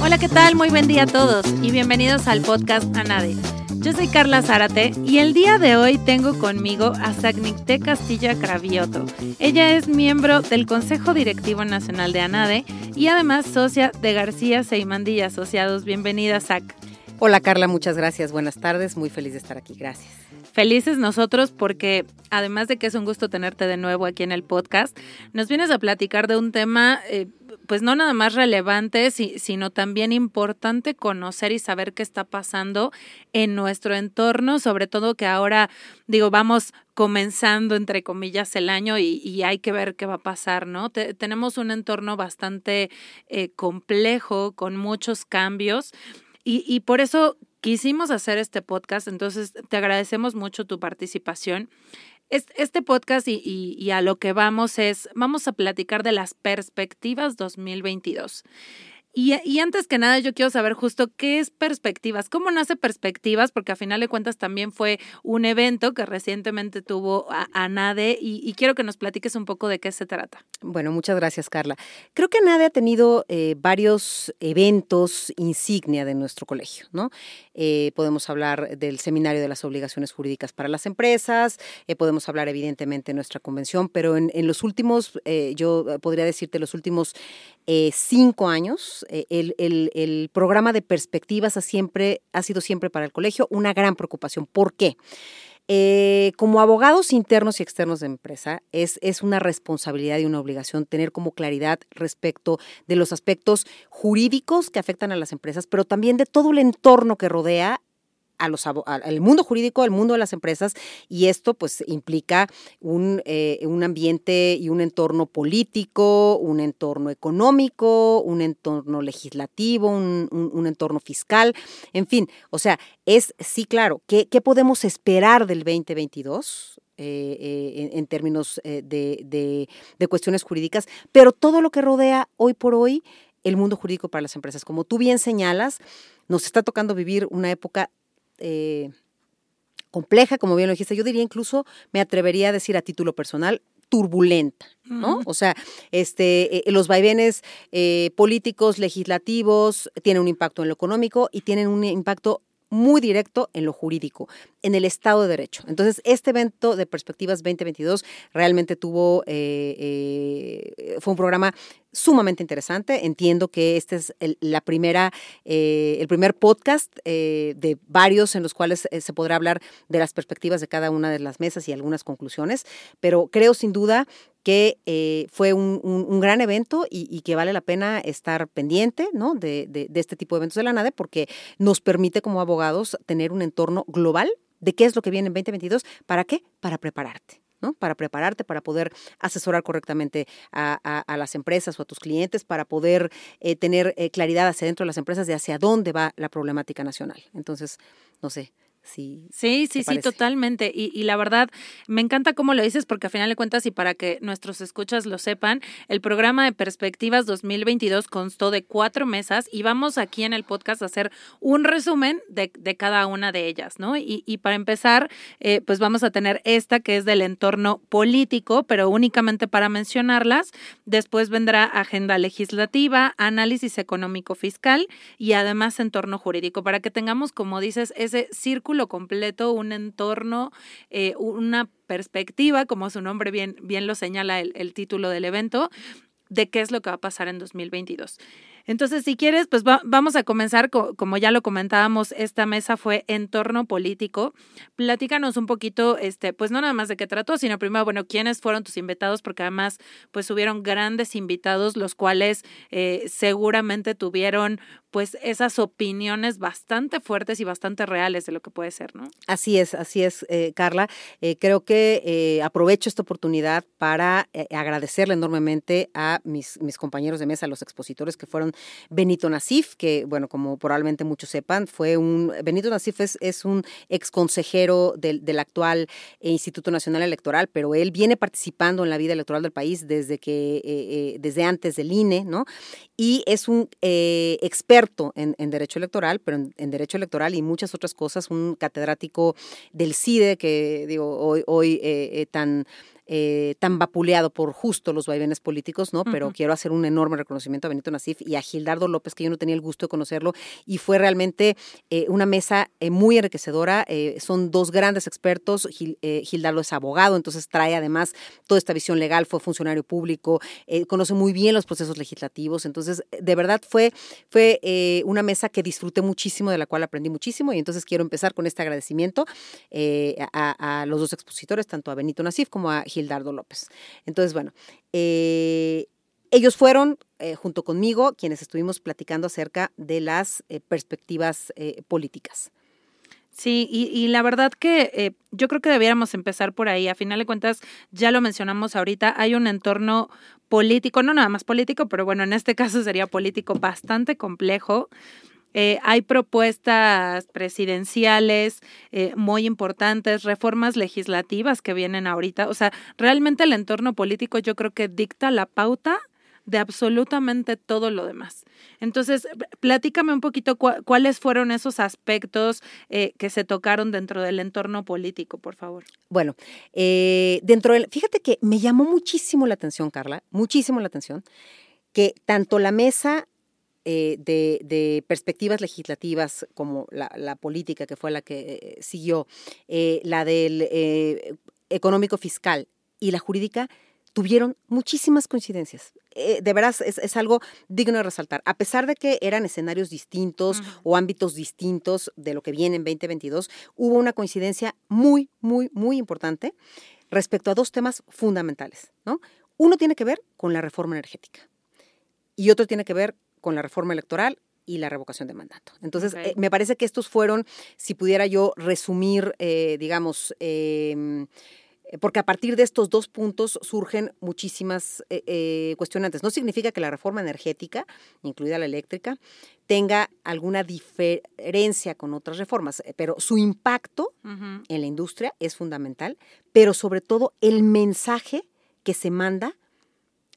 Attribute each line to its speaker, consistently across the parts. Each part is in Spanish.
Speaker 1: Hola, ¿qué tal? Muy buen día a todos y bienvenidos al podcast ANADE. Yo soy Carla Zárate y el día de hoy tengo conmigo a Sagnicté Castilla Cravioto. Ella es miembro del Consejo Directivo Nacional de ANADE y además socia de García Seimandi y Asociados. Bienvenida, Sac.
Speaker 2: Hola Carla, muchas gracias. Buenas tardes. Muy feliz de estar aquí. Gracias.
Speaker 1: Felices nosotros porque además de que es un gusto tenerte de nuevo aquí en el podcast, nos vienes a platicar de un tema eh, pues no nada más relevante, sino también importante conocer y saber qué está pasando en nuestro entorno, sobre todo que ahora, digo, vamos comenzando, entre comillas, el año y, hay que ver qué va a pasar, ¿no? tenemos un entorno bastante eh, complejo, con muchos cambios. Y, y, por eso quisimos hacer este podcast, entonces te agradecemos mucho tu participación. Este podcast y, a lo que vamos es, vamos a platicar de las perspectivas 2022. Y, antes que nada, yo quiero saber justo qué es Perspectivas, cómo nace Perspectivas, porque a final de cuentas también fue un evento que recientemente tuvo a, NADE y, quiero que nos platiques un poco de qué se trata.
Speaker 2: Bueno, muchas gracias, Carla. Creo que NADE ha tenido eh, varios eventos insignia de nuestro colegio, ¿no? Eh, podemos hablar del Seminario de las Obligaciones Jurídicas para las Empresas, eh, podemos hablar evidentemente de nuestra convención, pero en, en los últimos, yo podría decirte, los últimos cinco años, eh, el, programa de perspectivas ha, siempre, ha sido siempre para el colegio una gran preocupación. ¿Por qué? Eh, como abogados internos y externos de empresa, es, es, una responsabilidad y una obligación tener como claridad respecto de los aspectos jurídicos que afectan a las empresas, pero también de todo el entorno que rodea a los, al mundo jurídico, al mundo de las empresas, y esto pues implica un, eh, un ambiente y un entorno político, un entorno económico, un entorno legislativo, un, un, entorno fiscal, en fin, o sea, es sí, claro, ¿qué, qué podemos esperar del 2022? Eh, eh, en, términos de, de, de, cuestiones jurídicas, pero todo lo que rodea hoy por hoy el mundo jurídico para las empresas. Como tú bien señalas, nos está tocando vivir una época eh, compleja, como bien lo dijiste, yo diría incluso, me atrevería a decir a título personal, turbulenta, ¿no? O sea, este, eh, los vaivenes eh, políticos, legislativos, tienen un impacto en lo económico y tienen un impacto muy directo en lo jurídico, en el Estado de Derecho. Entonces, este evento de Perspectivas 2022 realmente tuvo, fue un programa sumamente interesante. Entiendo que este es el, la primera, eh, el primer podcast eh, de varios en los cuales eh, se podrá hablar de las perspectivas de cada una de las mesas y algunas conclusiones, pero creo sin duda que fue un, gran evento y, que vale la pena estar pendiente ¿no? de este tipo de eventos de la NADE porque nos permite como abogados tener un entorno global de qué es lo que viene en 2022. ¿Para qué? Para prepararte. Para prepararte, para poder asesorar correctamente a, las empresas o a tus clientes, para poder eh, tener eh, claridad hacia dentro de las empresas de hacia dónde va la problemática nacional. Entonces, no sé, Sí,
Speaker 1: sí, sí, sí, totalmente. Y, y, la verdad, me encanta cómo lo dices, porque a final de cuentas, y para que nuestros escuchas lo sepan, el programa de Perspectivas 2022 constó de cuatro mesas y vamos aquí en el podcast a hacer un resumen de, de cada una de ellas, ¿no? Y, y para empezar, eh, pues vamos a tener esta que es del entorno político, pero únicamente para mencionarlas. Después vendrá agenda legislativa, análisis económico fiscal y además entorno jurídico, para que tengamos, como dices, ese círculo completo, un entorno, eh, una perspectiva, como su nombre bien, bien lo señala el, el título del evento, de qué es lo que va a pasar en 2022. Entonces, si quieres, pues vamos a comenzar, como ya lo comentábamos, esta mesa fue entorno político. Platícanos un poquito, este, pues no nada más de qué trató, sino primero, bueno, quiénes fueron tus invitados, porque además, pues hubieron grandes invitados, los cuales eh, seguramente tuvieron pues esas opiniones bastante fuertes y bastante reales de lo que puede ser, ¿no?
Speaker 2: Así es, así es, eh, Carla. Eh, creo que eh, aprovecho esta oportunidad para agradecerle enormemente a mis, compañeros de mesa, los expositores que fueron Benito Nasif, que, bueno, como probablemente muchos sepan, fue un, Benito Nasif es, un ex consejero del, actual Instituto Nacional Electoral, pero él viene participando en la vida electoral del país desde que, eh, eh, desde antes del INE, ¿no? Y es un eh, experto en, derecho electoral, pero en, derecho electoral y muchas otras cosas, un catedrático del CIDE, que digo, hoy, hoy tan eh, tan vapuleado por justo los vaivenes políticos, ¿no? Pero quiero hacer un enorme reconocimiento a Benito Nasif y a Gildardo López, que yo no tenía el gusto de conocerlo, y fue realmente eh, una mesa eh, muy enriquecedora. son dos grandes expertos. Gildardo es abogado, entonces trae además toda esta visión legal, fue funcionario público, conoce muy bien los procesos legislativos. Entonces, de verdad fue, fue una mesa que disfruté muchísimo, de la cual aprendí muchísimo, y entonces quiero empezar con este agradecimiento a, a, los dos expositores, tanto a Benito Nasif como a Gildardo Gildardo López. Entonces, bueno, eh, ellos fueron, eh, junto conmigo, quienes estuvimos platicando acerca de las eh, perspectivas políticas.
Speaker 1: Sí, y, la verdad que yo creo que debiéramos empezar por ahí. A final de cuentas, ya lo mencionamos ahorita, hay un entorno político, no nada más político, pero bueno, en este caso sería político bastante complejo. Eh, hay propuestas presidenciales eh, muy importantes, reformas legislativas que vienen ahorita. O sea, realmente el entorno político yo creo que dicta la pauta de absolutamente todo lo demás. Entonces, platícame un poquito cuáles fueron esos aspectos eh, que se tocaron dentro del entorno político, por favor.
Speaker 2: Bueno, dentro del, fíjate que me llamó muchísimo la atención, Carla, muchísimo la atención, que tanto la mesa eh, de, perspectivas legislativas como la, política que fue la que eh, siguió, eh, la del económico fiscal y la jurídica, tuvieron muchísimas coincidencias. de veras, es, algo digno de resaltar. A pesar de que eran escenarios distintos o ámbitos distintos de lo que viene en 2022, hubo una coincidencia muy, muy, muy importante respecto a dos temas fundamentales. ¿no? Uno tiene que ver con la reforma energética y otro tiene que ver con la reforma electoral y la revocación de mandato. Entonces, eh, me parece que estos fueron, si pudiera yo resumir, eh, digamos, em, eh, porque a partir de estos dos puntos surgen muchísimas cuestionantes. No significa que la reforma energética, incluida la eléctrica, tenga alguna diferencia con otras reformas, pero su impacto en la industria es fundamental, pero sobre todo el mensaje que se manda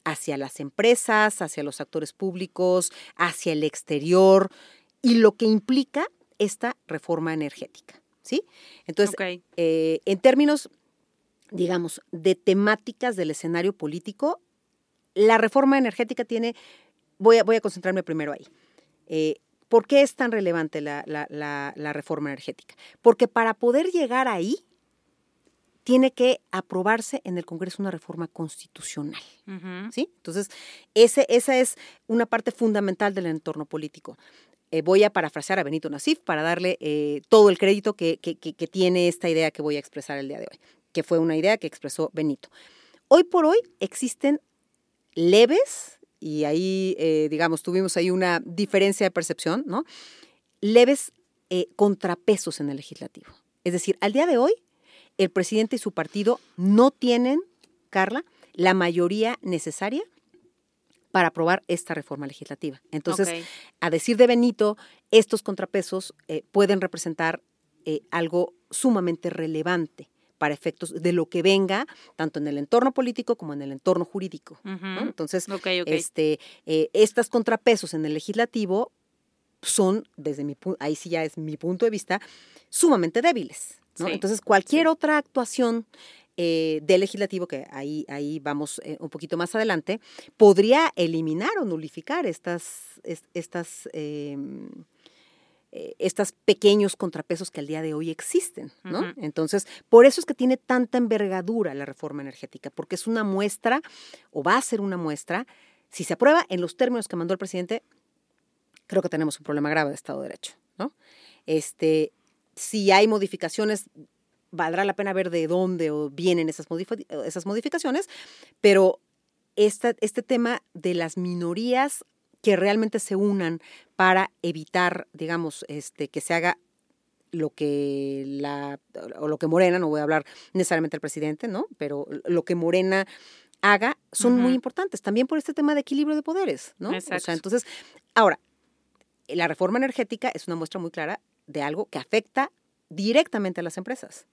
Speaker 2: hacia las empresas, hacia los actores públicos, hacia el exterior y lo que implica esta reforma energética. ¿Sí? Entonces, eh, en términos, digamos, de temáticas del escenario político, la reforma energética tiene, voy a, voy a concentrarme primero ahí. Eh, ¿Por qué es tan relevante la, la reforma energética? Porque para poder llegar ahí, tiene que aprobarse en el Congreso una reforma constitucional. ¿sí? Entonces, ese, esa es una parte fundamental del entorno político. Eh, voy a parafrasear a Benito Nasif para darle eh, todo el crédito que, que, tiene esta idea que voy a expresar el día de hoy, que fue una idea que expresó Benito. Hoy por hoy existen leves, y ahí, eh, digamos, tuvimos ahí una diferencia de percepción, ¿no? Leves contrapesos en el legislativo. Es decir, al día de hoy, el presidente y su partido no tienen, Carla, la mayoría necesaria para aprobar esta reforma legislativa. Entonces, a decir de Benito, estos contrapesos eh, pueden representar eh, algo sumamente relevante para efectos de lo que venga, tanto en el entorno político como en el entorno jurídico. Entonces, Este, eh, estos contrapesos en el legislativo son, desde mi ahí sí ya es mi punto de vista, sumamente débiles. Entonces, cualquier otra actuación eh, del legislativo, que ahí, ahí vamos eh, un poquito más adelante, podría eliminar o nulificar estas, estas, em, eh, estos pequeños contrapesos que al día de hoy existen. ¿no? Entonces, por eso es que tiene tanta envergadura la reforma energética, porque es una muestra, o va a ser una muestra, si se aprueba en los términos que mandó el presidente, creo que tenemos un problema grave de Estado de Derecho. ¿no? Este, si hay modificaciones, valdrá la pena ver de dónde vienen esas, esas modificaciones, pero este tema de las minorías que realmente se unan para evitar, digamos, este, que se haga lo que la o lo que Morena, no voy a hablar necesariamente del presidente, ¿no? Pero lo que Morena haga son muy importantes, también por este tema de equilibrio de poderes, ¿no? O
Speaker 1: Exacto.
Speaker 2: sea, entonces, ahora, la reforma energética es una muestra muy clara de algo que afecta directamente a las empresas.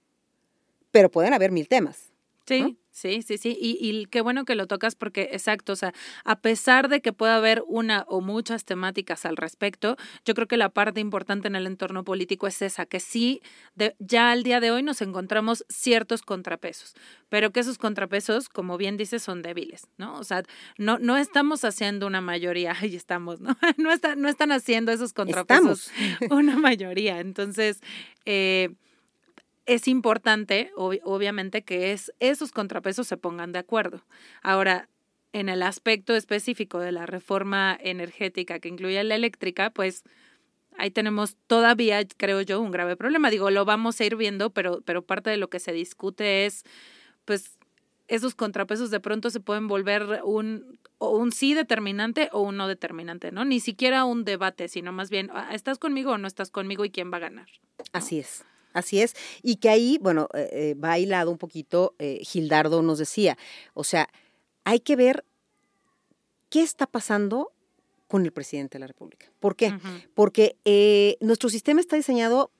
Speaker 2: Pero pueden haber mil temas.
Speaker 1: Sí,
Speaker 2: ¿no?
Speaker 1: sí, sí, sí. Y, y qué bueno que lo tocas porque, exacto, o sea, a pesar de que pueda haber una o muchas temáticas al respecto, yo creo que la parte importante en el entorno político es esa, que sí, de, ya al día de hoy nos encontramos ciertos contrapesos, pero que esos contrapesos, como bien dices, son débiles, ¿no? O sea, no, no estamos haciendo una mayoría, ahí estamos, ¿no? No, está, no están haciendo esos contrapesos
Speaker 2: Estamos.
Speaker 1: una mayoría. Entonces, eh, es importante, ob- obviamente, que es, esos contrapesos se pongan de acuerdo. Ahora, en el aspecto específico de la reforma energética que incluye la eléctrica, pues ahí tenemos todavía, creo yo, un grave problema. Digo, lo vamos a ir viendo, pero, pero parte de lo que se discute es, pues, esos contrapesos de pronto se pueden volver un, o un sí determinante o un no determinante, ¿no? Ni siquiera un debate, sino más bien, ah, ¿estás conmigo o no estás conmigo y quién va a ganar?
Speaker 2: Así es. Así es. Y que ahí, bueno, eh, eh, va hilado un poquito, eh, Gildardo nos decía, o sea, hay que ver qué está pasando con el presidente de la República. ¿Por qué? Porque eh, nuestro sistema está diseñado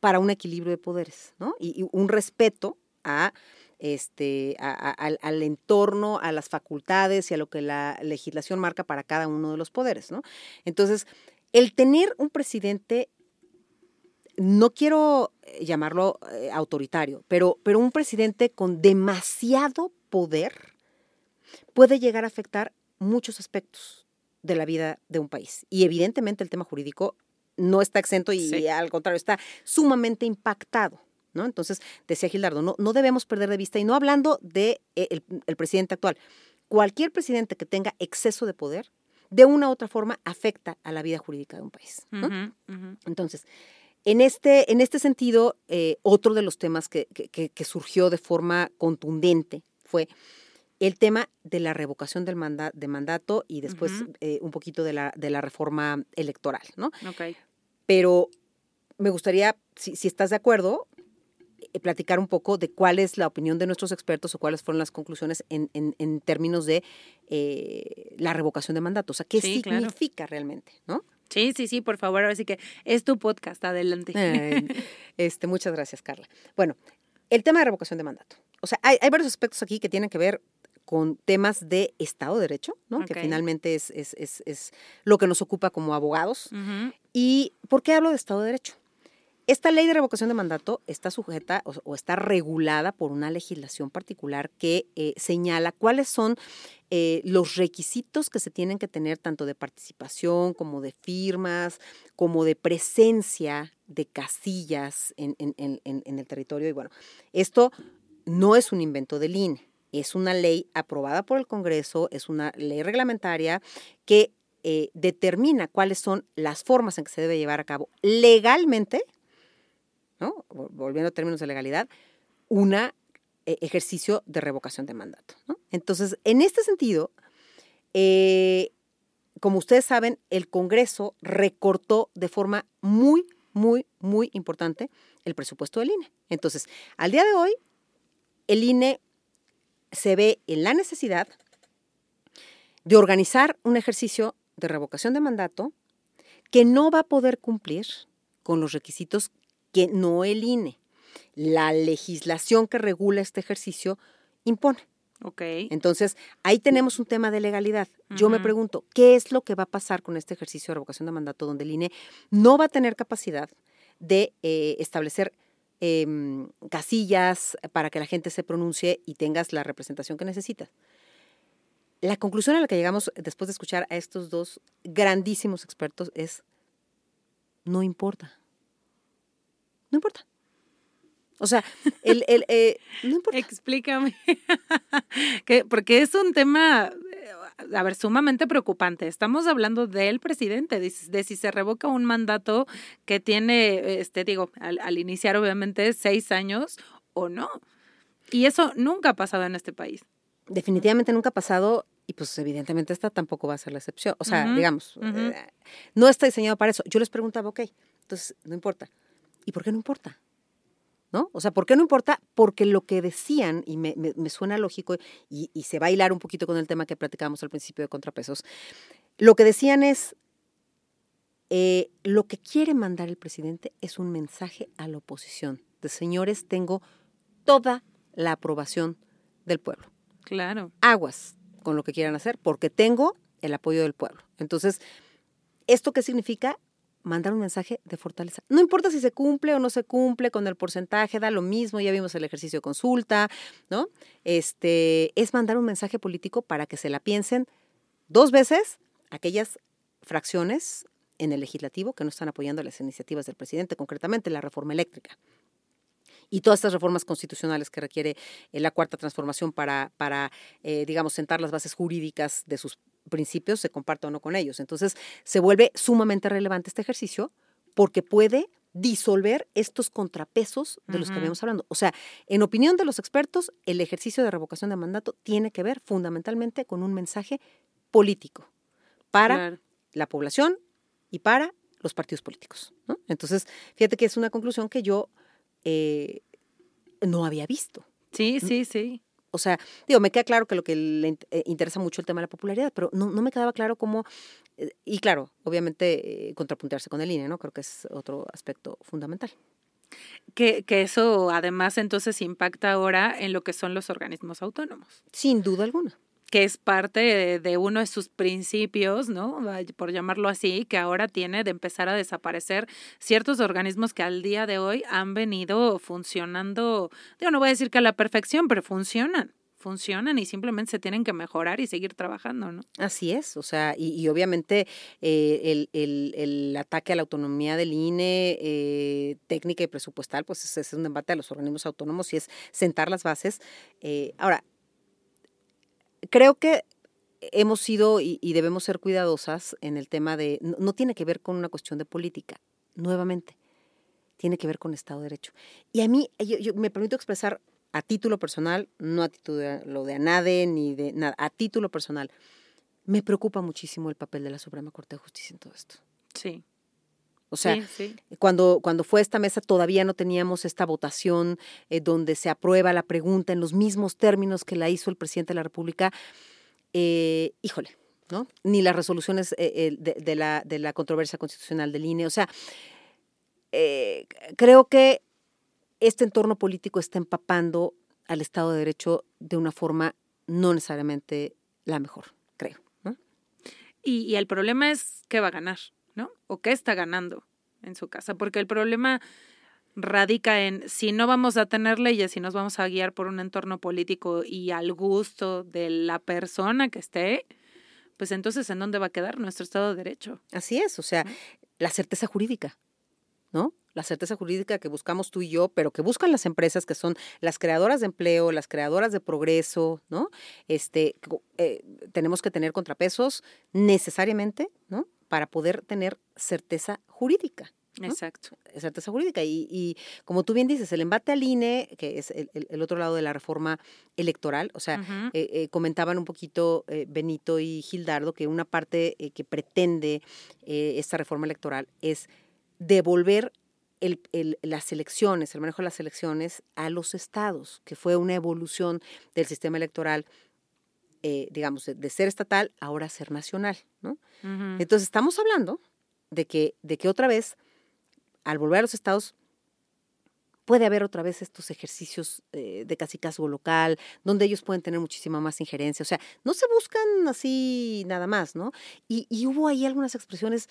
Speaker 2: para un equilibrio de poderes, ¿no? Y, y un respeto a este, a- a- al, al entorno, a las facultades y a lo que la legislación marca para cada uno de los poderes, ¿no? Entonces, el tener un presidente, no quiero eh, llamarlo eh, autoritario, pero, pero un presidente con demasiado poder puede llegar a afectar muchos aspectos de la vida de un país. Y evidentemente el tema jurídico no está exento y
Speaker 1: Sí.
Speaker 2: al contrario, está sumamente impactado. ¿no? Entonces, decía Gildardo, no, no debemos perder de vista, y no hablando de eh, el, el presidente actual, cualquier presidente que tenga exceso de poder, de una u otra forma, afecta a la vida jurídica de un país. Entonces, en este, en este sentido, eh, otro de los temas que, que- surgió de forma contundente fue el tema de la revocación del manda- de mandato y después eh, un poquito de la, de la reforma electoral, ¿no?
Speaker 1: Ok.
Speaker 2: Pero me gustaría, si, si estás de acuerdo, eh, platicar un poco de cuál es la opinión de nuestros expertos o cuáles fueron las conclusiones en, en- en términos de eh, la revocación de mandato. O sea, ¿qué
Speaker 1: Sí, claro.
Speaker 2: significa realmente, no?
Speaker 1: Sí, sí, sí, por favor. Así que es tu podcast, adelante.
Speaker 2: Ay, este, muchas gracias, Carla. Bueno, el tema de revocación de mandato. O sea, hay, hay varios aspectos aquí que tienen que ver con temas de Estado de Derecho, ¿no? Que finalmente es, es, es, es lo que nos ocupa como abogados. ¿Y por qué hablo de Estado de Derecho? Esta ley de revocación de mandato está sujeta o, está regulada por una legislación particular que eh, señala cuáles son eh, los requisitos que se tienen que tener tanto de participación como de firmas, como de presencia de casillas en el territorio. Y bueno, esto no es un invento del INE, es una ley aprobada por el Congreso, es una ley reglamentaria que eh, determina cuáles son las formas en que se debe llevar a cabo legalmente, ¿no? Vol- Volviendo a términos de legalidad, un ejercicio de revocación de mandato. Entonces, en este sentido, eh, como ustedes saben, el Congreso recortó de forma muy, muy, muy importante el presupuesto del INE. Entonces, al día de hoy, el INE se ve en la necesidad de organizar un ejercicio de revocación de mandato que no va a poder cumplir con los requisitos que no el INE, la legislación que regula este ejercicio impone. Entonces, ahí tenemos un tema de legalidad. Yo me pregunto, ¿qué es lo que va a pasar con este ejercicio de revocación de mandato donde el INE no va a tener capacidad de eh, establecer em, casillas para que la gente se pronuncie y tengas la representación que necesitas? La conclusión a la que llegamos después de escuchar a estos dos grandísimos expertos es, no importa. No importa. O sea, el, el, eh, no importa.
Speaker 1: Explícame. que, porque es un tema, eh, a ver, sumamente preocupante. Estamos hablando del presidente, de, si- de si se revoca un mandato que tiene, este, digo, al, al iniciar obviamente seis años o no. Y eso nunca ha pasado en este país.
Speaker 2: definitivamente nunca ha pasado y pues evidentemente esta tampoco va a ser la excepción. O sea, digamos, eh, no está diseñado para eso. Yo les preguntaba, ok, entonces no importa. ¿Y por qué no importa? ¿No? O sea, ¿por qué no importa? Porque lo que decían, y me, suena lógico, y, se va a hilar un poquito con el tema que platicábamos al principio de contrapesos, lo que decían es, eh, lo que quiere mandar el presidente es un mensaje a la oposición, de señores, tengo toda la aprobación del pueblo.
Speaker 1: Claro.
Speaker 2: Aguas con lo que quieran hacer, porque tengo el apoyo del pueblo. Entonces, ¿esto qué significa? Mandar un mensaje de fortaleza. No importa si se cumple o no se cumple con el porcentaje, da lo mismo, ya vimos el ejercicio de consulta, ¿no? Este, es mandar un mensaje político para que se la piensen dos veces aquellas fracciones en el legislativo que no están apoyando las iniciativas del presidente, concretamente la reforma eléctrica y todas estas reformas constitucionales que requiere eh, la cuarta transformación para, para eh, digamos, sentar las bases jurídicas de sus principios, se comparta o no con ellos. Entonces, se vuelve sumamente relevante este ejercicio porque puede disolver estos contrapesos de los que habíamos hablando. O sea, en opinión de los expertos, el ejercicio de revocación de mandato tiene que ver fundamentalmente con un mensaje político para la población y para los partidos políticos. Entonces, fíjate que es una conclusión que yo eh, no había visto.
Speaker 1: Sí, sí, sí.
Speaker 2: O sea, digo, me queda claro que lo que le eh, interesa mucho el tema de la popularidad, pero no, no me quedaba claro cómo, eh, y claro, obviamente contrapuntearse con el INE, ¿no? Creo que es otro aspecto fundamental.
Speaker 1: Que, que, eso además entonces impacta ahora en lo que son los organismos autónomos.
Speaker 2: Sin duda alguna
Speaker 1: que es parte de, uno de sus principios, ¿no? Por llamarlo así, que ahora tiene de empezar a desaparecer ciertos organismos que al día de hoy han venido funcionando, digo, no voy a decir que a la perfección, pero funcionan funcionan y simplemente se tienen que mejorar y seguir trabajando, ¿no?
Speaker 2: Así es, o sea, y, obviamente eh, el, el, el, ataque a la autonomía del INE, eh, técnica y presupuestal, pues es, es, un debate a los organismos autónomos y es sentar las bases. Eh, ahora, creo que hemos sido y, debemos ser cuidadosas en el tema de, no, tiene que ver con una cuestión de política, nuevamente, tiene que ver con Estado de Derecho. Y a mí, yo, me permito expresar a título personal, no a título de, lo de ANADE ni de nada, a título personal, me preocupa muchísimo el papel de la Suprema Corte de Justicia en todo esto.
Speaker 1: Sí.
Speaker 2: O sea, Cuando, cuando fue esta mesa todavía no teníamos esta votación eh, donde se aprueba la pregunta en los mismos términos que la hizo el presidente de la República. Eh, híjole, ¿no? Ni las resoluciones eh, de, la, de la controversia constitucional del INE. O sea, creo que este entorno político está empapando al Estado de Derecho de una forma no necesariamente la mejor, creo.
Speaker 1: Y, y el problema es que va a ganar. O qué está ganando en su casa, porque el problema radica en si no vamos a tener leyes, si nos vamos a guiar por un entorno político y al gusto de la persona que esté, pues entonces ¿en dónde va a quedar nuestro Estado de Derecho?
Speaker 2: Así es, o sea, la certeza jurídica, ¿no? La certeza jurídica que buscamos tú y yo, pero que buscan las empresas que son las creadoras de empleo, las creadoras de progreso, ¿no? Este, eh, tenemos que tener contrapesos necesariamente, ¿no? Para poder tener certeza jurídica.
Speaker 1: Exacto.
Speaker 2: Certeza jurídica. Y, como tú bien dices, el embate al INE, que es el, otro lado de la reforma electoral, o sea, eh, eh, comentaban un poquito eh, Benito y Gildardo que una parte que pretende esta reforma electoral es devolver el, las elecciones, el manejo de las elecciones a los estados, que fue una evolución del sistema electoral eh, digamos, de, ser estatal, ahora ser nacional, ¿no? Entonces estamos hablando de que, de que otra vez, al volver a los estados, puede haber otra vez estos ejercicios eh, de casi caso local, donde ellos pueden tener muchísima más injerencia. O sea, no se buscan así nada más, ¿no? Y, hubo ahí algunas expresiones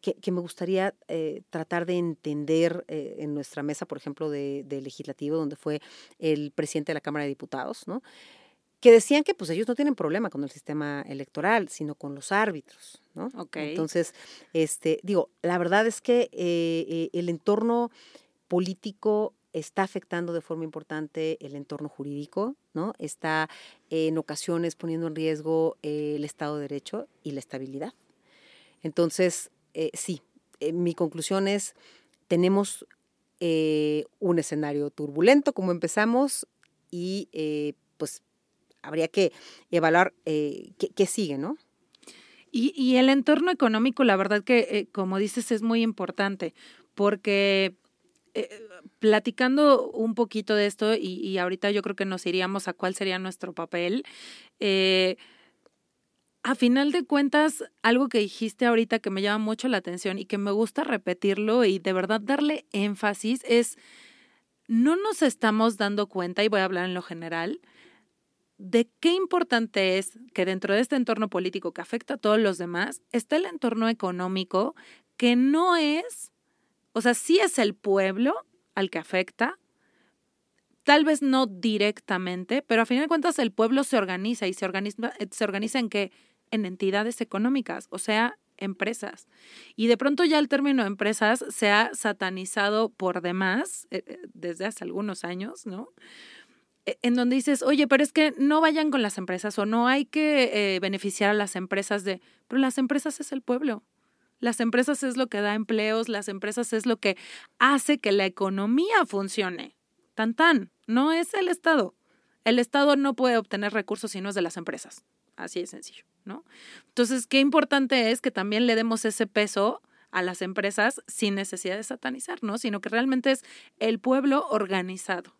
Speaker 2: que, me gustaría eh, tratar de entender en nuestra mesa, por ejemplo, de, de, legislativo, donde fue el presidente de la Cámara de Diputados, ¿no? Que decían que pues ellos no tienen problema con el sistema electoral, sino con los árbitros, ¿no? Entonces, este, digo, la verdad es que eh, eh, el entorno político está afectando de forma importante el entorno jurídico, ¿no? Está en ocasiones poniendo en riesgo eh, el Estado de Derecho y la estabilidad. Entonces, sí, mi conclusión es, tenemos un escenario turbulento como empezamos y pues habría que evaluar eh, qué, sigue, ¿no?
Speaker 1: Y, y, el entorno económico, la verdad que, eh, como dices, es muy importante, porque eh, platicando un poquito de esto y, ahorita yo creo que nos iríamos a cuál sería nuestro papel. A final de cuentas, algo que dijiste ahorita que me llama mucho la atención y que me gusta repetirlo y de verdad darle énfasis es, no nos estamos dando cuenta, y voy a hablar en lo general, de qué importante es que dentro de este entorno político que afecta a todos los demás, está el entorno económico que no es, o sea, sí es el pueblo al que afecta, tal vez no directamente, pero a final de cuentas el pueblo se organiza y se organiza, se en qué? En entidades económicas, o sea, empresas. Y de pronto ya el término empresas se ha satanizado por demás eh, eh, desde hace algunos años, ¿no? E, en donde dices, oye, pero es que no vayan con las empresas o no hay que eh, beneficiar a las empresas de, pero las empresas es el pueblo. Las empresas es lo que da empleos, las empresas es lo que hace que la economía funcione. Tan tan, no es el Estado. El Estado no puede obtener recursos si no es de las empresas. Así de sencillo, ¿no? Entonces, qué importante es que también le demos ese peso a las empresas sin necesidad de satanizar, ¿no? Sino que realmente es el pueblo organizado.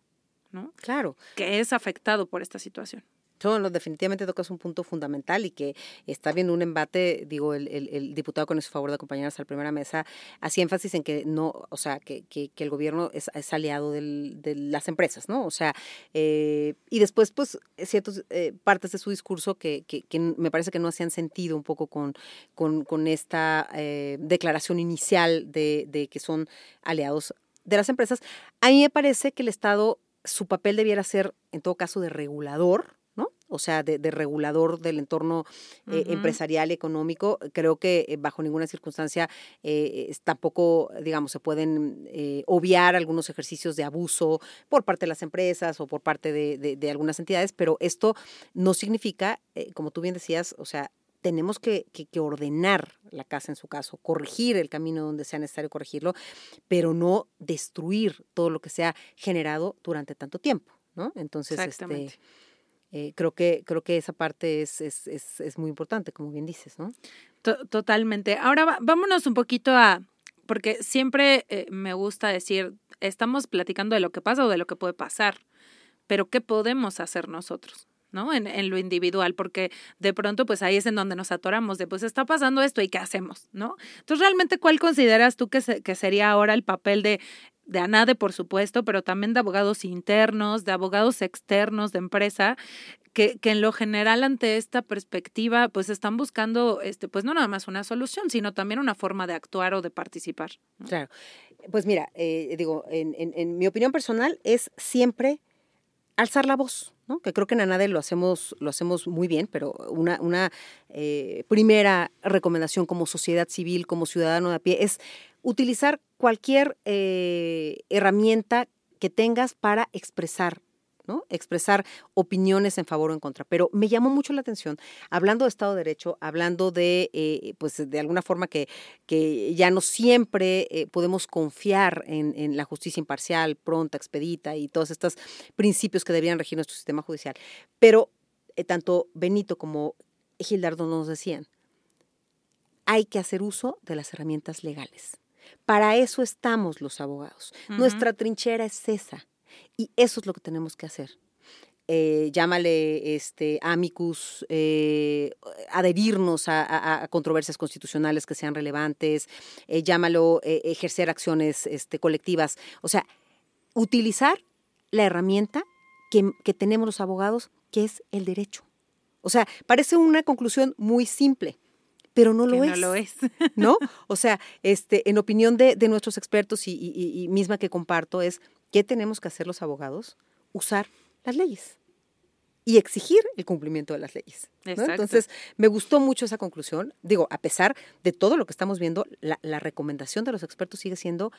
Speaker 1: ¿No?
Speaker 2: Claro.
Speaker 1: Que es afectado por esta situación.
Speaker 2: No, definitivamente tocas un punto fundamental y que está viendo un embate, digo, el, el, diputado con su favor de acompañarnos a la primera mesa, hacía énfasis en que no, o sea, que, que, el gobierno es, aliado del, de las empresas, ¿no? O sea, eh, y después, pues, ciertas eh, partes de su discurso que, que, me parece que no hacían sentido un poco con, con, con esta eh, declaración inicial de, de que son aliados de las empresas. A mí me parece que el Estado su papel debiera ser, en todo caso, de regulador, ¿no? O sea, de, regulador del entorno eh, empresarial y económico. Creo que eh, bajo ninguna circunstancia eh, tampoco, digamos, se pueden obviar algunos ejercicios de abuso por parte de las empresas o por parte de, de algunas entidades, pero esto no significa, como tú bien decías, o sea, tenemos que, que, ordenar la casa en su caso, corregir el camino donde sea necesario corregirlo, pero no destruir todo lo que se ha generado durante tanto tiempo, ¿no? Entonces, este, eh, creo, que, creo que esa parte es, es, es, es muy importante, como bien dices, ¿no?
Speaker 1: Totalmente. Ahora vámonos un poquito a, porque siempre eh, me gusta decir, estamos platicando de lo que pasa o de lo que puede pasar, pero ¿qué podemos hacer nosotros? ¿No? En, en, lo individual, porque de pronto pues ahí es en donde nos atoramos de pues está pasando esto y qué hacemos, ¿no? Entonces realmente cuál consideras tú que, que sería ahora el papel de de ANADE, por supuesto, pero también de abogados internos, de abogados externos, de empresa, que, que, en lo general ante esta perspectiva, pues están buscando, este, pues no nada más una solución, sino también una forma de actuar o de participar.
Speaker 2: Claro. Pues mira, eh, digo, en, en mi opinión personal es siempre alzar la voz, ¿no? que creo que en ANADE lo hacemos, lo hacemos muy bien, pero una, eh, primera recomendación como sociedad civil, como ciudadano de a pie, es utilizar cualquier eh, herramienta que tengas para expresar Expresar opiniones en favor o en contra. Pero me llamó mucho la atención, hablando de Estado de Derecho, hablando de, eh, pues, de alguna forma que, que ya no siempre eh, podemos confiar en, la justicia imparcial, pronta, expedita y todos estos principios que deberían regir nuestro sistema judicial. Pero eh, tanto Benito como Gildardo nos decían, hay que hacer uso de las herramientas legales. Para eso estamos los abogados. Nuestra trinchera es esa. Y eso es lo que tenemos que hacer. Eh, llámale este, amicus, eh, adherirnos a, controversias constitucionales que sean relevantes, eh, llámalo ejercer acciones este, colectivas. O sea, utilizar la herramienta que, que, tenemos los abogados, que es el derecho. O sea, parece una conclusión muy simple, pero no lo es.
Speaker 1: No lo es.
Speaker 2: ¿No? O sea, este, en opinión de, de nuestros expertos y, y, misma que comparto, es ¿qué tenemos que hacer los abogados? Usar las leyes y exigir el cumplimiento de las leyes. Entonces, me gustó mucho esa conclusión. Digo, a pesar de todo lo que estamos viendo, la, la recomendación de los expertos sigue siendo,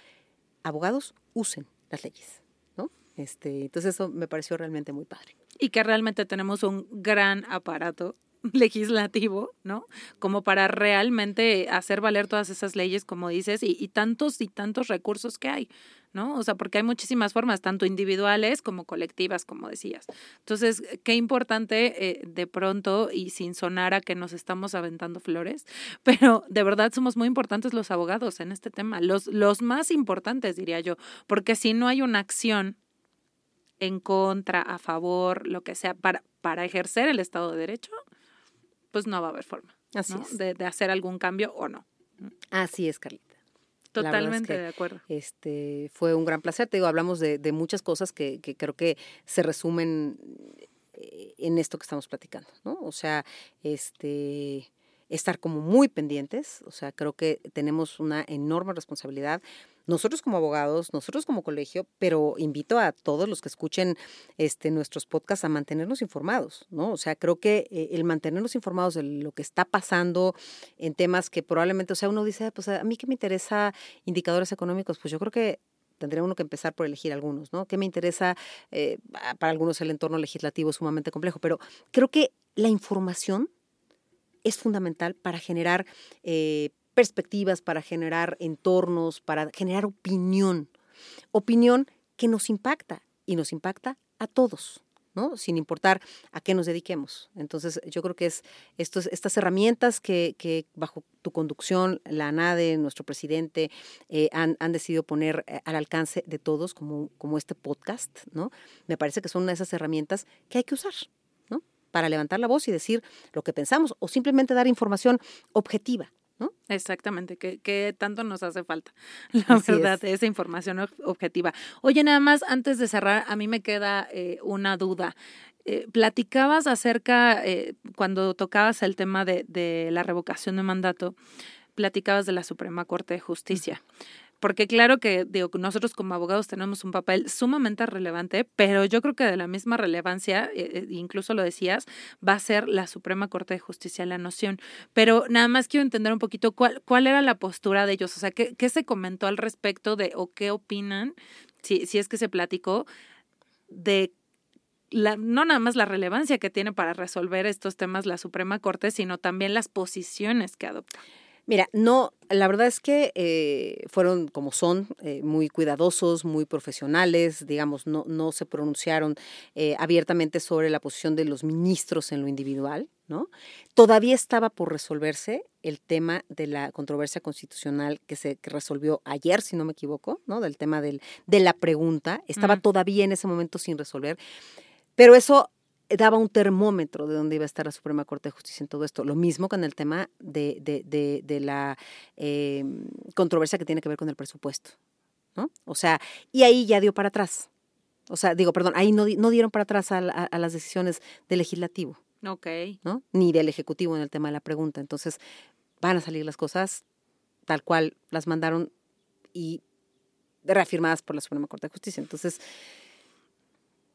Speaker 2: abogados, usen las leyes. ¿no? Este, entonces, eso me pareció realmente muy padre.
Speaker 1: Y que realmente tenemos un gran aparato legislativo, ¿no? Como para realmente hacer valer todas esas leyes, como dices, y, y, tantos y tantos recursos que hay, ¿no? O sea, porque hay muchísimas formas, tanto individuales como colectivas, como decías. Entonces, qué importante eh, de pronto, y sin sonar a que nos estamos aventando flores, pero de verdad somos muy importantes los abogados en este tema, los, los más importantes, diría yo, porque si no hay una acción en contra, a favor, lo que sea, para, para ejercer el Estado de Derecho, pues no va a haber forma Así de, de, hacer algún cambio o no.
Speaker 2: Así es, Carlita.
Speaker 1: Totalmente de acuerdo.
Speaker 2: Este fue un gran placer. Te digo, hablamos de, de muchas cosas que, que, creo que se resumen eh, en esto que estamos platicando, ¿no? O sea, este estar como muy pendientes, o sea, creo que tenemos una enorme responsabilidad nosotros como abogados, nosotros como colegio, pero invito a todos los que escuchen este, nuestros podcasts a mantenernos informados, ¿no? O sea, creo que eh, el mantenernos informados de lo que está pasando en temas que probablemente, o sea, uno dice, pues a mí que me interesa indicadores económicos, pues yo creo que tendría uno que empezar por elegir algunos, ¿no? ¿Qué me interesa? Eh, para algunos el entorno legislativo es sumamente complejo, pero creo que la información es fundamental para generar eh, perspectivas, para generar entornos, para generar opinión. Opinión que nos impacta y nos impacta a todos. ¿no? sin importar a qué nos dediquemos. Entonces, yo creo que es estos, estas herramientas que, bajo tu conducción, la ANADE, nuestro presidente, eh, han, han, decidido poner eh, al alcance de todos, como, como este podcast, ¿no? Me parece que son una de esas herramientas que hay que usar, ¿no? Para levantar la voz y decir lo que pensamos o simplemente dar información objetiva,
Speaker 1: Exactamente, que, tanto nos hace falta, la verdad, esa información objetiva. Oye, nada más, antes de cerrar, a mí me queda eh, una duda. Eh, platicabas acerca, eh, cuando tocabas el tema de, de, la revocación de mandato, platicabas de la Suprema Corte de Justicia porque claro que digo, nosotros como abogados tenemos un papel sumamente relevante, pero yo creo que de la misma relevancia, eh, eh, incluso lo decías, va a ser la Suprema Corte de Justicia la Nación. Pero nada más quiero entender un poquito cuál, cuál era la postura de ellos, o sea, qué, qué se comentó al respecto de o qué opinan, si, si es que se platicó, de la, no nada más la relevancia que tiene para resolver estos temas la Suprema Corte, sino también las posiciones que adopta.
Speaker 2: Mira, no, la verdad es que eh, fueron como son, eh, muy cuidadosos, muy profesionales, digamos, no, no se pronunciaron eh, abiertamente sobre la posición de los ministros en lo individual, ¿no? Todavía estaba por resolverse el tema de la controversia constitucional que se resolvió ayer, si no me equivoco, ¿no? Del tema del, de la pregunta, estaba todavía en ese momento sin resolver. Pero eso daba un termómetro de dónde iba a estar la Suprema Corte de Justicia en todo esto. Lo mismo con el tema de, de, de, la eh, controversia que tiene que ver con el presupuesto. ¿no? O sea, y ahí ya dio para atrás. O sea, digo, perdón, ahí no, no dieron para atrás a, a, las decisiones del legislativo.
Speaker 1: Ok.
Speaker 2: ¿no? Ni del ejecutivo en el tema de la pregunta. Entonces, van a salir las cosas tal cual las mandaron y reafirmadas por la Suprema Corte de Justicia. Entonces,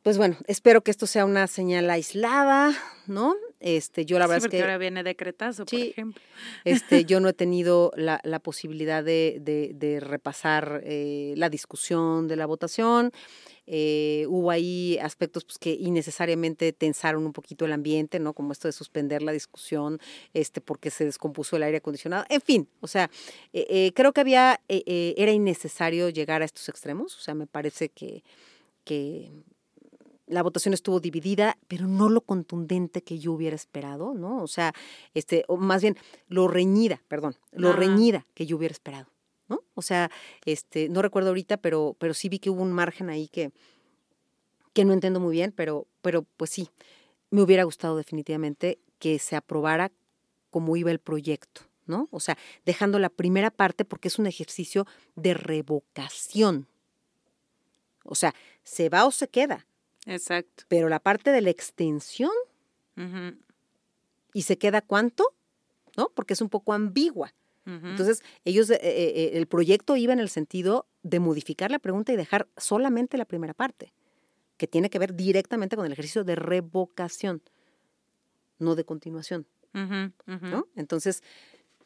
Speaker 2: pues bueno, espero que esto sea una señal aislada, ¿no? Este, yo la verdad
Speaker 1: es
Speaker 2: que
Speaker 1: ahora viene decretazo, por ejemplo.
Speaker 2: Este, yo no he tenido la, la posibilidad de, de, de repasar eh, la discusión de la votación. Eh, hubo ahí aspectos pues, que innecesariamente tensaron un poquito el ambiente, ¿no? Como esto de suspender la discusión, este, porque se descompuso el aire acondicionado. En fin, o sea, eh, eh creo que había, eh, era innecesario llegar a estos extremos. O sea, me parece que, que la votación estuvo dividida, pero no lo contundente que yo hubiera esperado, ¿no? O sea, este, o más bien lo reñida, perdón, lo reñida que yo hubiera esperado, ¿no? O sea, este, no recuerdo ahorita, pero, pero sí vi que hubo un margen ahí que, que no entiendo muy bien, pero, pero pues sí, me hubiera gustado definitivamente que se aprobara como iba el proyecto, ¿no? O sea, dejando la primera parte porque es un ejercicio de revocación. O sea, se va o se queda
Speaker 1: Exacto.
Speaker 2: Pero la parte de la extensión, ¿y se queda cuánto? ¿No? Porque es un poco ambigua. Entonces, ellos, eh, eh, el proyecto iba en el sentido de modificar la pregunta y dejar solamente la primera parte, que tiene que ver directamente con el ejercicio de revocación, no de continuación. ¿no? Entonces,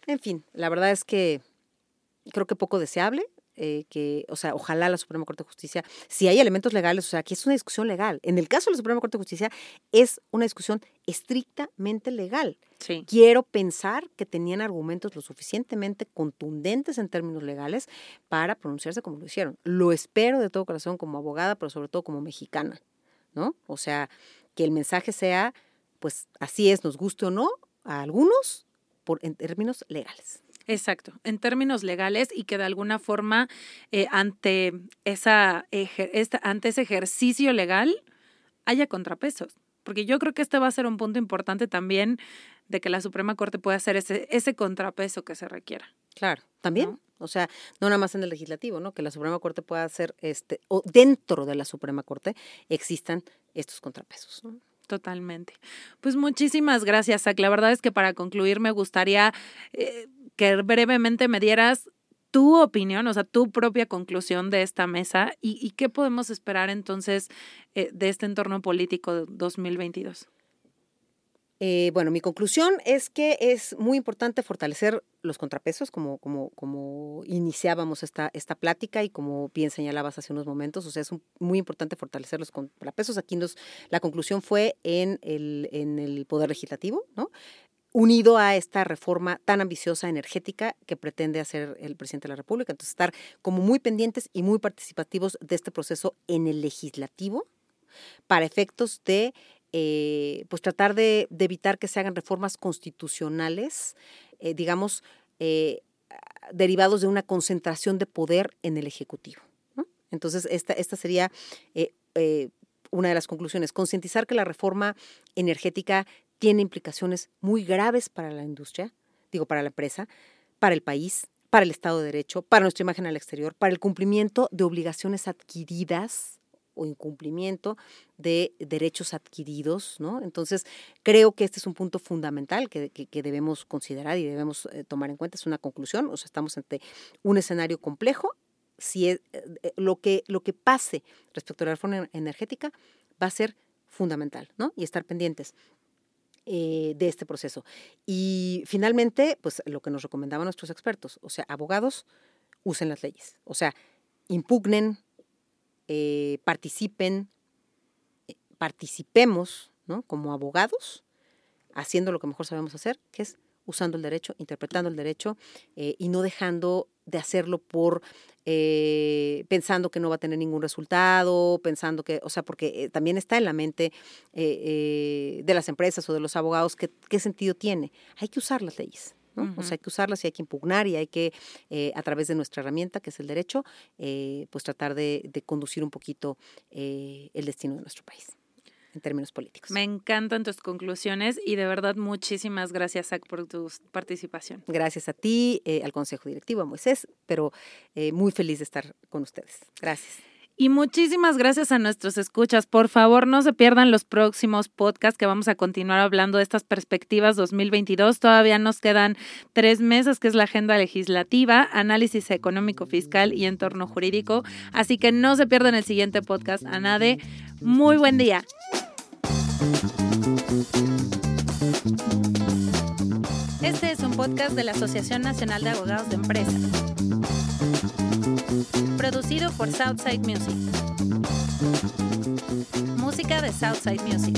Speaker 2: en fin, la verdad es que creo que poco deseable. Eh, que, o sea, ojalá la Suprema Corte de Justicia, si hay elementos legales, o sea, aquí es una discusión legal. En el caso de la Suprema Corte de Justicia es una discusión estrictamente legal.
Speaker 1: Sí.
Speaker 2: Quiero pensar que tenían argumentos lo suficientemente contundentes en términos legales para pronunciarse como lo hicieron. Lo espero de todo corazón como abogada, pero sobre todo como mexicana, ¿no? O sea, que el mensaje sea, pues así es, nos guste o no, a algunos, por, en términos legales.
Speaker 1: Exacto, en términos legales y que de alguna forma eh, ante, esa, esta, ante ese ejercicio legal haya contrapesos. Porque yo creo que este va a ser un punto importante también de que la Suprema Corte pueda hacer ese, ese contrapeso que se requiera.
Speaker 2: Claro, también. O sea, no nada más en el legislativo, ¿no? Que la Suprema Corte pueda hacer, este, o dentro de la Suprema Corte existan estos contrapesos. ¿no?
Speaker 1: Totalmente. Pues muchísimas gracias, Zach. La verdad es que para concluir me gustaría eh, que brevemente me dieras tu opinión, o sea, tu propia conclusión de esta mesa y, qué podemos esperar entonces eh, de este entorno político 2022.
Speaker 2: Eh, bueno, mi conclusión es que es muy importante fortalecer los contrapesos, como, iniciábamos esta, plática y como bien señalabas hace unos momentos. O sea, es muy importante fortalecer los contrapesos. Aquí la conclusión fue en el Poder Legislativo, ¿no? Unido a esta reforma tan ambiciosa energética que pretende hacer el presidente de la República. Entonces, estar como muy pendientes y muy participativos de este proceso en el legislativo para efectos de eh, pues tratar de, evitar que se hagan reformas constitucionales, eh, digamos, eh, derivados de una concentración de poder en el Ejecutivo. Entonces, esta, esta sería una de las conclusiones, concientizar que la reforma energética tiene implicaciones muy graves para la industria, digo, para la empresa, para el país, para el Estado de Derecho, para nuestra imagen al exterior, para el cumplimiento de obligaciones adquiridas o incumplimiento de derechos adquiridos, ¿no? Entonces, creo que este es un punto fundamental que, debemos considerar y debemos eh, tomar en cuenta. Es una conclusión, o sea, estamos ante un escenario complejo. Si es, eh, eh, lo, que, lo que pase respecto a la reforma energética va a ser fundamental, ¿no? Y estar pendientes. De este proceso. Y finalmente, pues lo que nos recomendaban nuestros expertos, o sea, abogados, usen las leyes, o sea, impugnen, eh, participen, eh, participemos ¿no? como abogados, haciendo lo que mejor sabemos hacer, que es usando el derecho, interpretando el derecho eh, y no dejando de hacerlo por pensando que no va a tener ningún resultado, pensando que, o sea, porque también está en la mente de las empresas o de los abogados que, qué sentido tiene. Hay que usar las leyes. O sea, hay que usarlas y hay que impugnar y hay que, eh, a través de nuestra herramienta, que es el derecho, eh, pues tratar de, conducir un poquito eh, el destino de nuestro país en términos políticos.
Speaker 1: Me encantan tus conclusiones y de verdad muchísimas gracias, Zach, por tu participación.
Speaker 2: Gracias a ti, al Consejo Directivo, a Moisés, pero muy feliz de estar con ustedes. Gracias.
Speaker 1: Y muchísimas gracias a nuestros escuchas. Por favor, no se pierdan los próximos podcasts que vamos a continuar hablando de estas perspectivas 2022. Todavía nos quedan tres meses, que es la agenda legislativa, análisis económico, fiscal y entorno jurídico. Así que no se pierdan el siguiente podcast. Anade, muy buen día. Este es un podcast de la Asociación Nacional de Abogados de Empresas. Producido por Southside Music. Música de Southside Music.